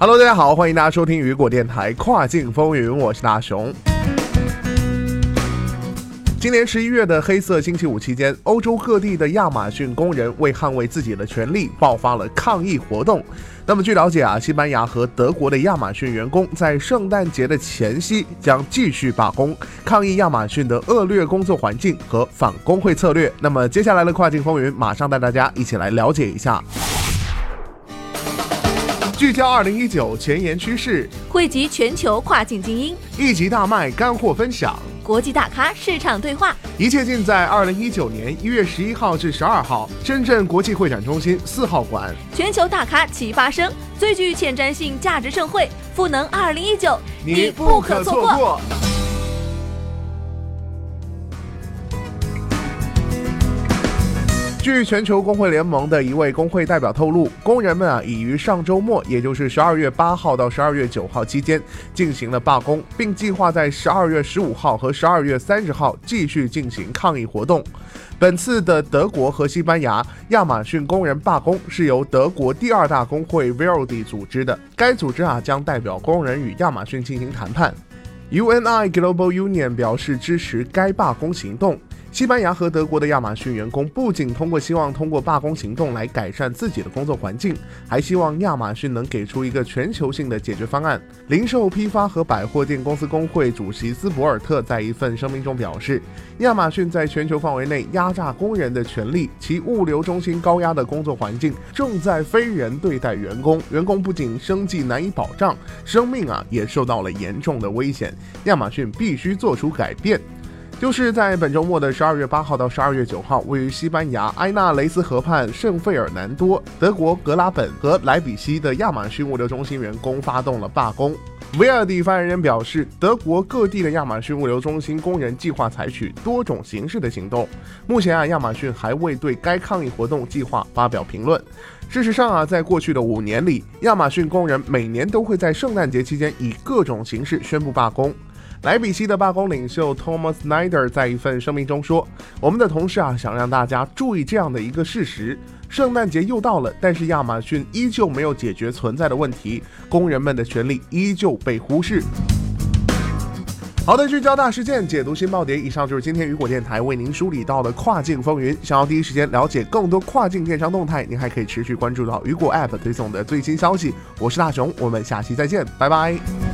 Hello，大家好，欢迎大家收听雨果电台跨境风云，我是大熊。今年十一月的黑色星期五期间，欧洲各地的亚马逊工人为捍卫自己的权利，爆发了抗议活动。那么据了解啊，西班牙和德国的亚马逊员工在圣诞节的前夕将继续罢工，抗议亚马逊的恶劣工作环境和反工会策略。那么接下来的跨境风云，马上带大家一起来了解一下。聚焦二零一九前沿趋势，汇集全球跨境精英，一集大卖干货分享，国际大咖市场对话，一切尽在二零一九年一月十一号至十二号深圳国际会展中心四号馆。全球大咖齐发声，最具前瞻性价值盛会赋能二零一九，你不可错过。据全球工会联盟的一位工会代表透露，工人们啊已于上周末，也就是十二月八号到十二月九号期间进行了罢工，并计划在十二月十五号和十二月三十号继续进行抗议活动。本次的德国和西班牙亚马逊工人罢工是由德国第二大工会 Verdi 组织的，该组织啊将代表工人与亚马逊进行谈判。UNI Global Union 表示支持该罢工行动。西班牙和德国的亚马逊员工不仅通过希望通过罢工行动来改善自己的工作环境，还希望亚马逊能给出一个全球性的解决方案。零售、批发和百货店公司工会主席斯博尔特在一份声明中表示，亚马逊在全球范围内压榨工人的权利，其物流中心高压的工作环境正在非人对待员工，员工不仅生计难以保障，生命啊也受到了严重的危险。亚马逊必须做出改变。就是在本周末的十二月八号到十二月九号，位于西班牙埃纳雷斯河畔圣费尔南多、德国格拉本和莱比锡的亚马逊物流中心员工发动了罢工。维尔迪发言人表示，德国各地的亚马逊物流中心工人计划采取多种形式的行动。目前啊，亚马逊还未对该抗议活动计划发表评论。事实上啊，在过去的五年里，亚马逊工人每年都会在圣诞节期间以各种形式宣布罢工。莱比锡的罢工领袖 Thomas Snyder 在一份声明中说：“我们的同事啊，想让大家注意这样的一个事实：圣诞节又到了，但是亚马逊依旧没有解决存在的问题，工人们的权利依旧被忽视。”好的，聚焦大事件，解读新爆点。以上就是今天雨果电台为您梳理到的跨境风云。想要第一时间了解更多跨境电商动态，您还可以持续关注到雨果 App 推送的最新消息。我是大熊，我们下期再见，拜拜。